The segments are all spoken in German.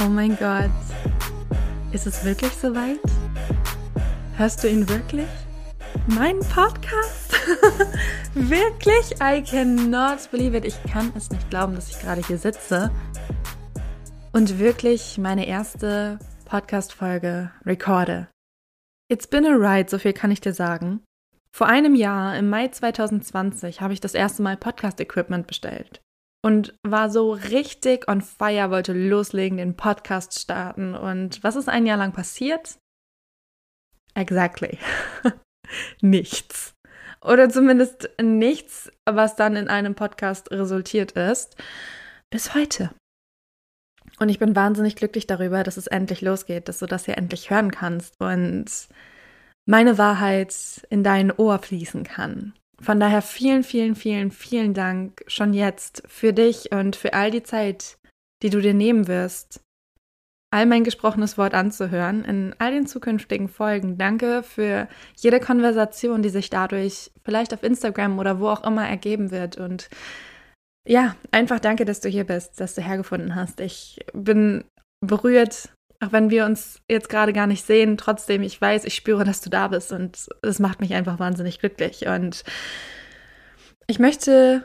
Oh mein Gott. Ist es wirklich soweit? Hörst du ihn wirklich? Mein Podcast? wirklich? I cannot believe it. Ich kann es nicht glauben, dass ich gerade hier sitze und wirklich meine erste Podcast-Folge recorde. It's been a ride, so viel kann ich dir sagen. Vor einem Jahr, im Mai 2020, habe ich das erste Mal Podcast-Equipment bestellt und war so richtig on fire, wollte loslegen, den Podcast starten. Und was ist ein Jahr lang passiert? Exactly. nichts. Oder zumindest nichts, was dann in einem Podcast resultiert ist. Bis heute. Und ich bin wahnsinnig glücklich darüber, dass es endlich losgeht, dass du das hier endlich hören kannst und meine Wahrheit in dein Ohr fließen kann. Von daher vielen, vielen, vielen, vielen Dank schon jetzt für dich und für all die Zeit, die du dir nehmen wirst, all mein gesprochenes Wort anzuhören in all den zukünftigen Folgen. Danke für jede Konversation, die sich dadurch vielleicht auf Instagram oder wo auch immer ergeben wird. Und ja, einfach danke, dass du hier bist, dass du hergefunden hast. Ich bin berührt auch wenn wir uns jetzt gerade gar nicht sehen, trotzdem, ich weiß, ich spüre, dass du da bist und es macht mich einfach wahnsinnig glücklich. Und ich möchte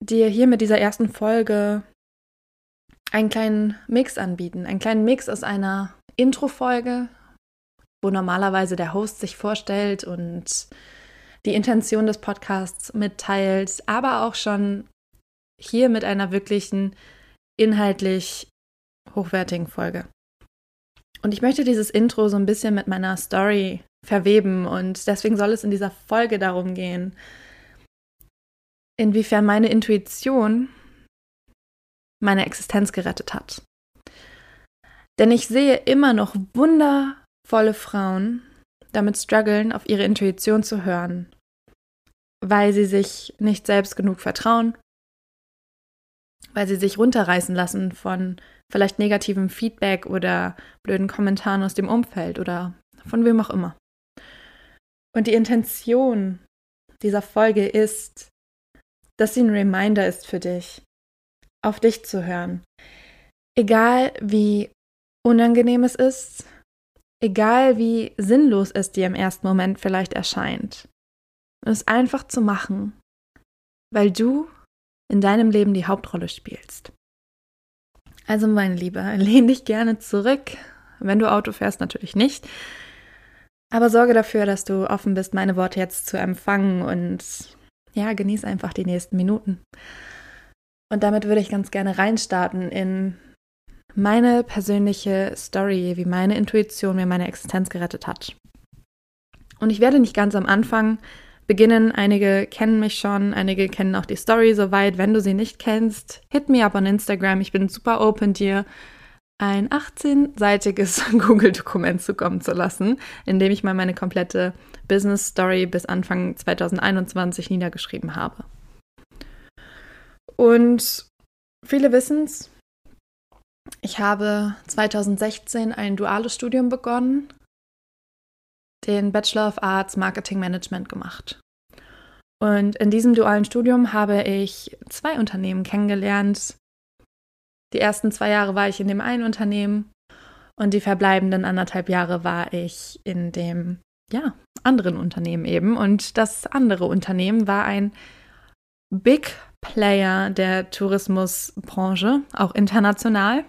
dir hier mit dieser ersten Folge einen kleinen Mix anbieten, einen kleinen Mix aus einer Intro-Folge, wo normalerweise der Host sich vorstellt und die Intention des Podcasts mitteilt, aber auch schon hier mit einer wirklichen inhaltlich hochwertigen Folge. Und ich möchte dieses Intro so ein bisschen mit meiner Story verweben und deswegen soll es in dieser Folge darum gehen, inwiefern meine Intuition meine Existenz gerettet hat. Denn ich sehe immer noch wundervolle Frauen damit strugglen, auf ihre Intuition zu hören, weil sie sich nicht selbst genug vertrauen, weil sie sich runterreißen lassen von vielleicht negativem Feedback oder blöden Kommentaren aus dem Umfeld oder von wem auch immer. Und die Intention dieser Folge ist, dass sie ein Reminder ist für dich, auf dich zu hören. Egal wie unangenehm es ist, egal wie sinnlos es dir im ersten Moment vielleicht erscheint, es einfach zu machen, weil du in deinem Leben die Hauptrolle spielst. Also meine Liebe, lehn dich gerne zurück, wenn du Auto fährst, natürlich nicht. Aber sorge dafür, dass du offen bist, meine Worte jetzt zu empfangen und ja, genieß einfach die nächsten Minuten. Und damit würde ich ganz gerne reinstarten in meine persönliche Story, wie meine Intuition mir meine Existenz gerettet hat. Und ich werde nicht ganz am Anfang beginnen. Einige kennen mich schon, einige kennen auch die Story soweit. Wenn du sie nicht kennst, hit me up on Instagram. Ich bin super open, dir ein 18-seitiges Google-Dokument zukommen zu lassen, in dem ich mal meine komplette Business Story bis Anfang 2021 niedergeschrieben habe. Und viele wissen es, ich habe 2016 ein duales Studium begonnen den Bachelor of Arts Marketing Management gemacht. Und in diesem dualen Studium habe ich zwei Unternehmen kennengelernt. Die ersten zwei Jahre war ich in dem einen Unternehmen und die verbleibenden anderthalb Jahre war ich in dem, ja, anderen Unternehmen eben. Und das andere Unternehmen war ein Big Player der Tourismusbranche, auch international.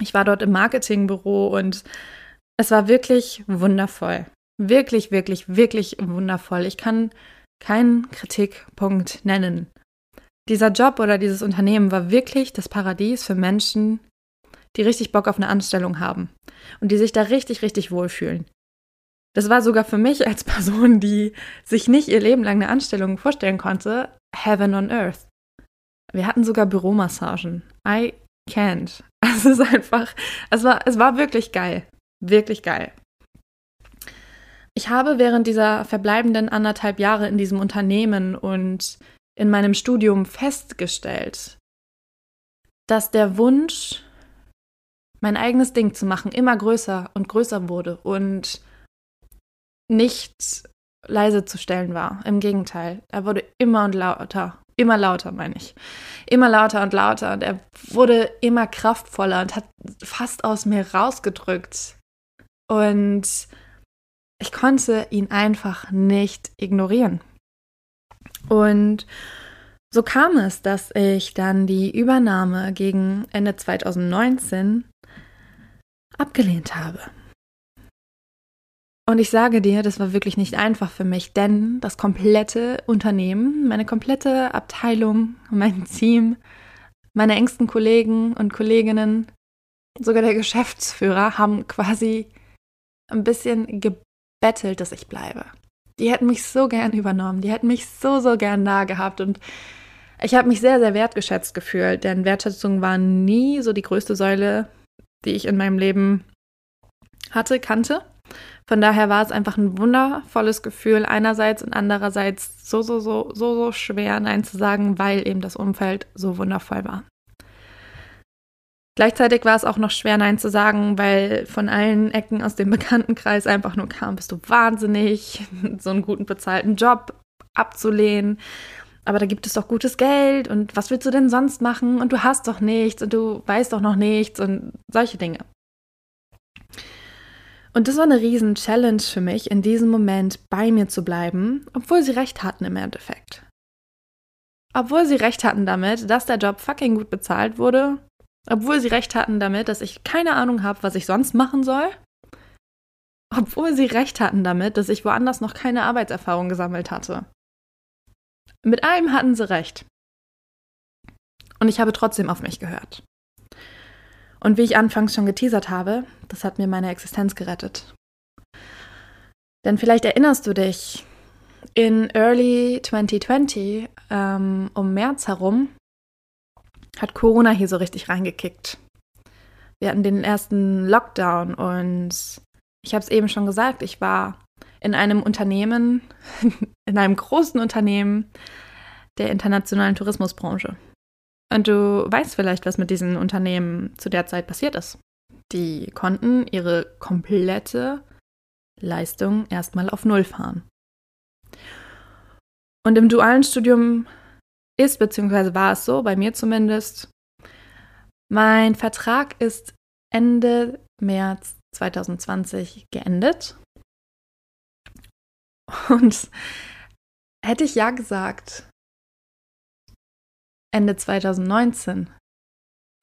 Ich war dort im Marketingbüro und es war wirklich wundervoll. Wirklich, wirklich, wirklich wundervoll. Ich kann keinen Kritikpunkt nennen. Dieser Job oder dieses Unternehmen war wirklich das Paradies für Menschen, die richtig Bock auf eine Anstellung haben und die sich da richtig, richtig wohlfühlen. Das war sogar für mich als Person, die sich nicht ihr Leben lang eine Anstellung vorstellen konnte, Heaven on Earth. Wir hatten sogar Büromassagen. I can't. Es ist einfach, es war, es war wirklich geil. Wirklich geil. Ich habe während dieser verbleibenden anderthalb Jahre in diesem Unternehmen und in meinem Studium festgestellt, dass der Wunsch, mein eigenes Ding zu machen, immer größer und größer wurde und nicht leise zu stellen war. Im Gegenteil, er wurde immer und lauter, immer lauter, meine ich. Immer lauter und lauter und er wurde immer kraftvoller und hat fast aus mir rausgedrückt. Und ich konnte ihn einfach nicht ignorieren. Und so kam es, dass ich dann die Übernahme gegen Ende 2019 abgelehnt habe. Und ich sage dir, das war wirklich nicht einfach für mich, denn das komplette Unternehmen, meine komplette Abteilung, mein Team, meine engsten Kollegen und Kolleginnen, sogar der Geschäftsführer haben quasi ein bisschen gebettelt, dass ich bleibe. Die hätten mich so gern übernommen, die hätten mich so, so gern da gehabt und ich habe mich sehr, sehr wertgeschätzt gefühlt, denn Wertschätzung war nie so die größte Säule, die ich in meinem Leben hatte, kannte. Von daher war es einfach ein wundervolles Gefühl einerseits und andererseits so, so, so, so, so schwer, Nein zu sagen, weil eben das Umfeld so wundervoll war. Gleichzeitig war es auch noch schwer, Nein zu sagen, weil von allen Ecken aus dem Bekanntenkreis einfach nur kam, bist du wahnsinnig, so einen guten bezahlten Job abzulehnen. Aber da gibt es doch gutes Geld und was willst du denn sonst machen? Und du hast doch nichts und du weißt doch noch nichts und solche Dinge. Und das war eine riesen Challenge für mich, in diesem Moment bei mir zu bleiben, obwohl sie recht hatten im Endeffekt. Obwohl sie recht hatten damit, dass der Job fucking gut bezahlt wurde obwohl sie recht hatten damit, dass ich keine Ahnung habe, was ich sonst machen soll. Obwohl sie recht hatten damit, dass ich woanders noch keine Arbeitserfahrung gesammelt hatte. Mit allem hatten sie recht. Und ich habe trotzdem auf mich gehört. Und wie ich anfangs schon geteasert habe, das hat mir meine Existenz gerettet. Denn vielleicht erinnerst du dich, in early 2020, ähm, um März herum, hat Corona hier so richtig reingekickt. Wir hatten den ersten Lockdown und ich habe es eben schon gesagt, ich war in einem Unternehmen, in einem großen Unternehmen der internationalen Tourismusbranche. Und du weißt vielleicht, was mit diesen Unternehmen zu der Zeit passiert ist. Die konnten ihre komplette Leistung erstmal auf Null fahren. Und im dualen Studium ist, beziehungsweise war es so, bei mir zumindest, mein Vertrag ist Ende März 2020 geendet. Und hätte ich ja gesagt, Ende 2019,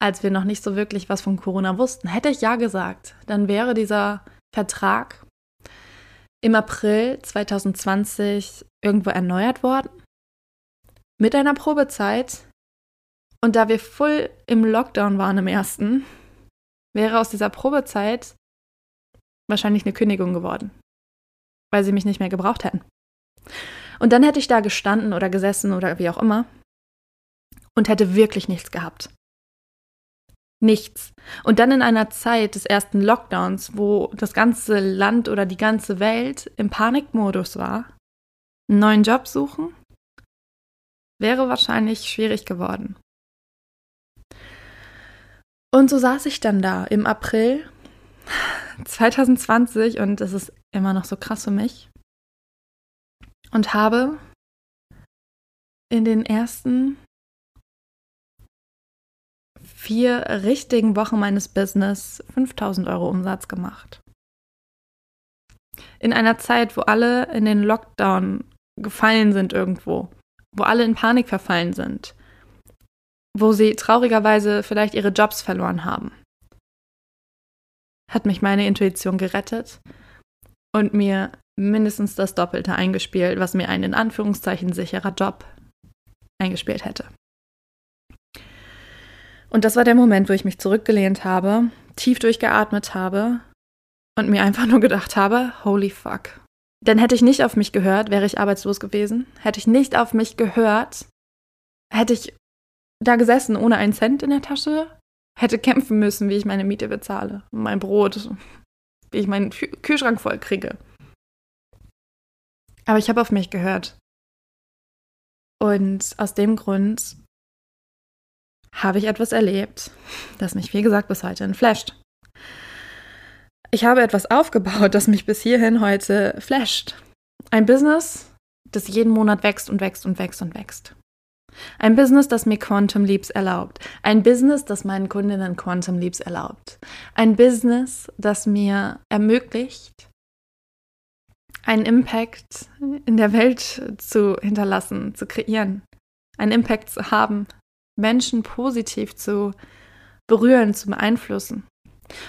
als wir noch nicht so wirklich was von Corona wussten, hätte ich ja gesagt, dann wäre dieser Vertrag im April 2020 irgendwo erneuert worden mit einer Probezeit. Und da wir voll im Lockdown waren im ersten, wäre aus dieser Probezeit wahrscheinlich eine Kündigung geworden, weil sie mich nicht mehr gebraucht hätten. Und dann hätte ich da gestanden oder gesessen oder wie auch immer und hätte wirklich nichts gehabt. Nichts. Und dann in einer Zeit des ersten Lockdowns, wo das ganze Land oder die ganze Welt im Panikmodus war, einen neuen Job suchen, wäre wahrscheinlich schwierig geworden. Und so saß ich dann da im April 2020 und es ist immer noch so krass für mich und habe in den ersten vier richtigen Wochen meines Business 5000 Euro Umsatz gemacht. In einer Zeit, wo alle in den Lockdown gefallen sind irgendwo wo alle in Panik verfallen sind, wo sie traurigerweise vielleicht ihre Jobs verloren haben, hat mich meine Intuition gerettet und mir mindestens das Doppelte eingespielt, was mir ein in Anführungszeichen sicherer Job eingespielt hätte. Und das war der Moment, wo ich mich zurückgelehnt habe, tief durchgeatmet habe und mir einfach nur gedacht habe, holy fuck, denn hätte ich nicht auf mich gehört, wäre ich arbeitslos gewesen. Hätte ich nicht auf mich gehört, hätte ich da gesessen ohne einen Cent in der Tasche, hätte kämpfen müssen, wie ich meine Miete bezahle, mein Brot, wie ich meinen Kühlschrank voll kriege. Aber ich habe auf mich gehört. Und aus dem Grund habe ich etwas erlebt, das mich, wie gesagt, bis heute flasht. Ich habe etwas aufgebaut, das mich bis hierhin heute flasht. Ein Business, das jeden Monat wächst und wächst und wächst und wächst. Ein Business, das mir Quantum Leaps erlaubt. Ein Business, das meinen Kundinnen Quantum Leaps erlaubt. Ein Business, das mir ermöglicht, einen Impact in der Welt zu hinterlassen, zu kreieren. Einen Impact zu haben, Menschen positiv zu berühren, zu beeinflussen.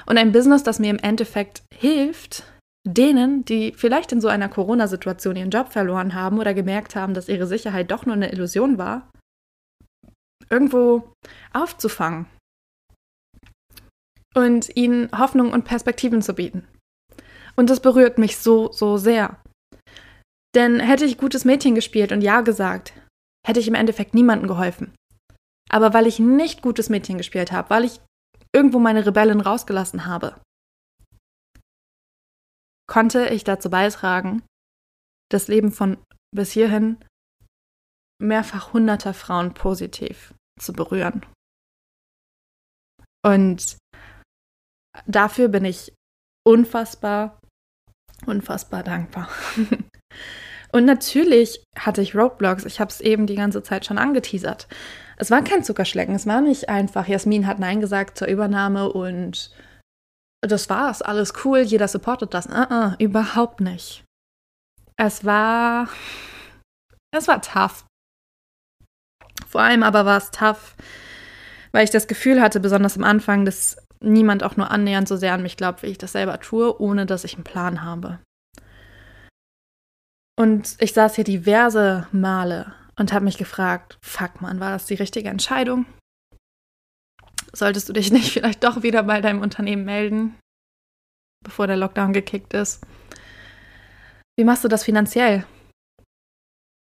Und ein Business, das mir im Endeffekt hilft, denen, die vielleicht in so einer Corona-Situation ihren Job verloren haben oder gemerkt haben, dass ihre Sicherheit doch nur eine Illusion war, irgendwo aufzufangen und ihnen Hoffnung und Perspektiven zu bieten. Und das berührt mich so, so sehr. Denn hätte ich gutes Mädchen gespielt und Ja gesagt, hätte ich im Endeffekt niemandem geholfen. Aber weil ich nicht gutes Mädchen gespielt habe, weil ich irgendwo meine Rebellen rausgelassen habe, konnte ich dazu beitragen, das Leben von bis hierhin mehrfach hunderter Frauen positiv zu berühren. Und dafür bin ich unfassbar, unfassbar dankbar. Und natürlich hatte ich Roadblocks. Ich habe es eben die ganze Zeit schon angeteasert. Es war kein Zuckerschlecken. Es war nicht einfach, Jasmin hat Nein gesagt zur Übernahme und das war's. Alles cool. Jeder supportet das. Uh -uh, überhaupt nicht. Es war. Es war tough. Vor allem aber war es tough, weil ich das Gefühl hatte, besonders am Anfang, dass niemand auch nur annähernd so sehr an mich glaubt, wie ich das selber tue, ohne dass ich einen Plan habe. Und ich saß hier diverse Male und habe mich gefragt, fuck man, war das die richtige Entscheidung? Solltest du dich nicht vielleicht doch wieder bei deinem Unternehmen melden, bevor der Lockdown gekickt ist? Wie machst du das finanziell?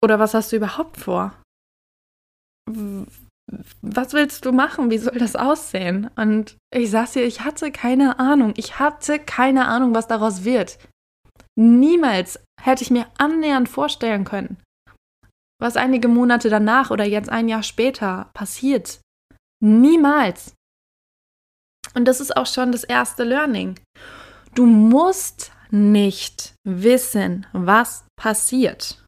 Oder was hast du überhaupt vor? was willst du machen? Wie soll das aussehen? Und ich saß hier, ich hatte keine Ahnung. Ich hatte keine Ahnung, was daraus wird. Niemals hätte ich mir annähernd vorstellen können, was einige Monate danach oder jetzt ein Jahr später passiert. Niemals. Und das ist auch schon das erste Learning. Du musst nicht wissen, was passiert.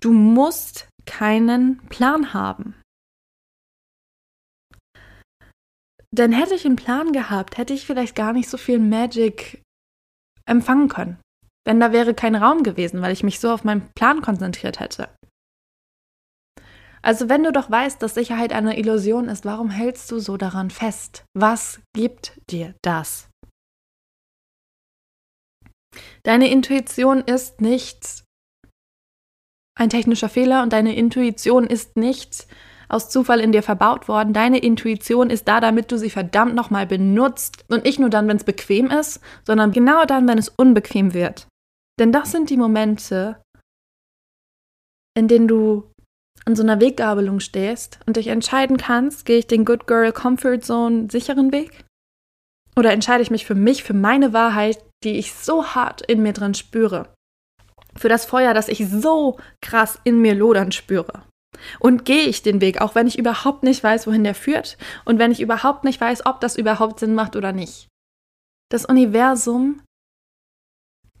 Du musst keinen Plan haben. Denn hätte ich einen Plan gehabt, hätte ich vielleicht gar nicht so viel Magic empfangen können. Denn da wäre kein Raum gewesen, weil ich mich so auf meinen Plan konzentriert hätte. Also wenn du doch weißt, dass Sicherheit eine Illusion ist, warum hältst du so daran fest? Was gibt dir das? Deine Intuition ist nicht ein technischer Fehler und deine Intuition ist nicht aus Zufall in dir verbaut worden. Deine Intuition ist da, damit du sie verdammt nochmal benutzt. Und nicht nur dann, wenn es bequem ist, sondern genau dann, wenn es unbequem wird. Denn das sind die Momente, in denen du an so einer Weggabelung stehst und dich entscheiden kannst, gehe ich den Good Girl Comfort Zone sicheren Weg? Oder entscheide ich mich für mich, für meine Wahrheit, die ich so hart in mir drin spüre? für das Feuer, das ich so krass in mir lodern spüre. Und gehe ich den Weg, auch wenn ich überhaupt nicht weiß, wohin der führt und wenn ich überhaupt nicht weiß, ob das überhaupt Sinn macht oder nicht. Das Universum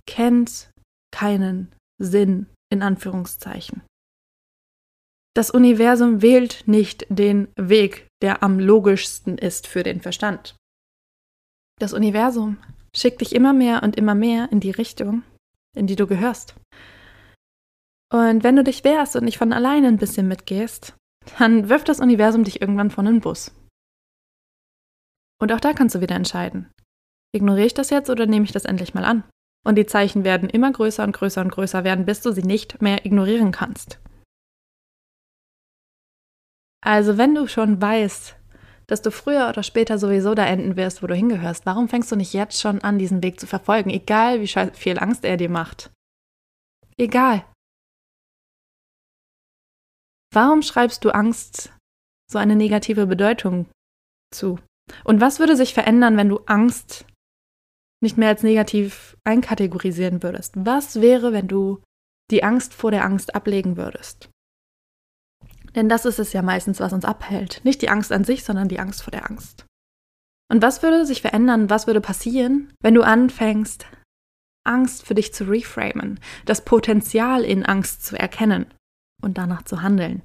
kennt keinen Sinn in Anführungszeichen. Das Universum wählt nicht den Weg, der am logischsten ist für den Verstand. Das Universum schickt dich immer mehr und immer mehr in die Richtung, in die du gehörst. Und wenn du dich wehrst und nicht von alleine ein bisschen mitgehst, dann wirft das Universum dich irgendwann von den Bus. Und auch da kannst du wieder entscheiden. Ignoriere ich das jetzt oder nehme ich das endlich mal an? Und die Zeichen werden immer größer und größer und größer werden, bis du sie nicht mehr ignorieren kannst. Also wenn du schon weißt, dass du früher oder später sowieso da enden wirst, wo du hingehörst, warum fängst du nicht jetzt schon an, diesen Weg zu verfolgen, egal wie viel Angst er dir macht? Egal. Warum schreibst du Angst so eine negative Bedeutung zu? Und was würde sich verändern, wenn du Angst nicht mehr als negativ einkategorisieren würdest? Was wäre, wenn du die Angst vor der Angst ablegen würdest? Denn das ist es ja meistens, was uns abhält. Nicht die Angst an sich, sondern die Angst vor der Angst. Und was würde sich verändern, was würde passieren, wenn du anfängst, Angst für dich zu reframen, das Potenzial in Angst zu erkennen und danach zu handeln?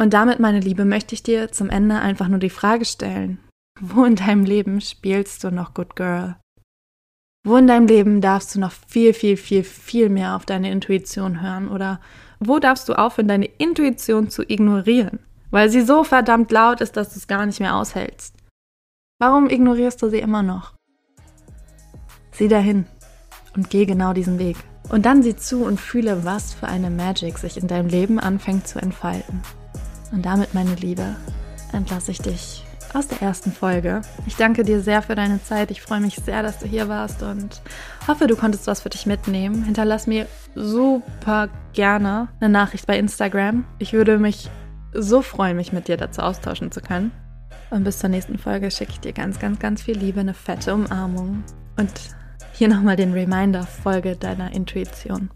Und damit, meine Liebe, möchte ich dir zum Ende einfach nur die Frage stellen, wo in deinem Leben spielst du noch Good Girl? Wo in deinem Leben darfst du noch viel, viel, viel, viel mehr auf deine Intuition hören? Oder wo darfst du aufhören, deine Intuition zu ignorieren? Weil sie so verdammt laut ist, dass du es gar nicht mehr aushältst. Warum ignorierst du sie immer noch? Sieh dahin und geh genau diesen Weg. Und dann sieh zu und fühle, was für eine Magic sich in deinem Leben anfängt zu entfalten. Und damit, meine Liebe, entlasse ich dich aus der ersten Folge. Ich danke dir sehr für deine Zeit. Ich freue mich sehr, dass du hier warst und hoffe, du konntest was für dich mitnehmen. Hinterlass mir super gerne eine Nachricht bei Instagram. Ich würde mich so freuen, mich mit dir dazu austauschen zu können. Und bis zur nächsten Folge schicke ich dir ganz, ganz, ganz viel Liebe, eine fette Umarmung und hier nochmal den Reminder, folge deiner Intuition.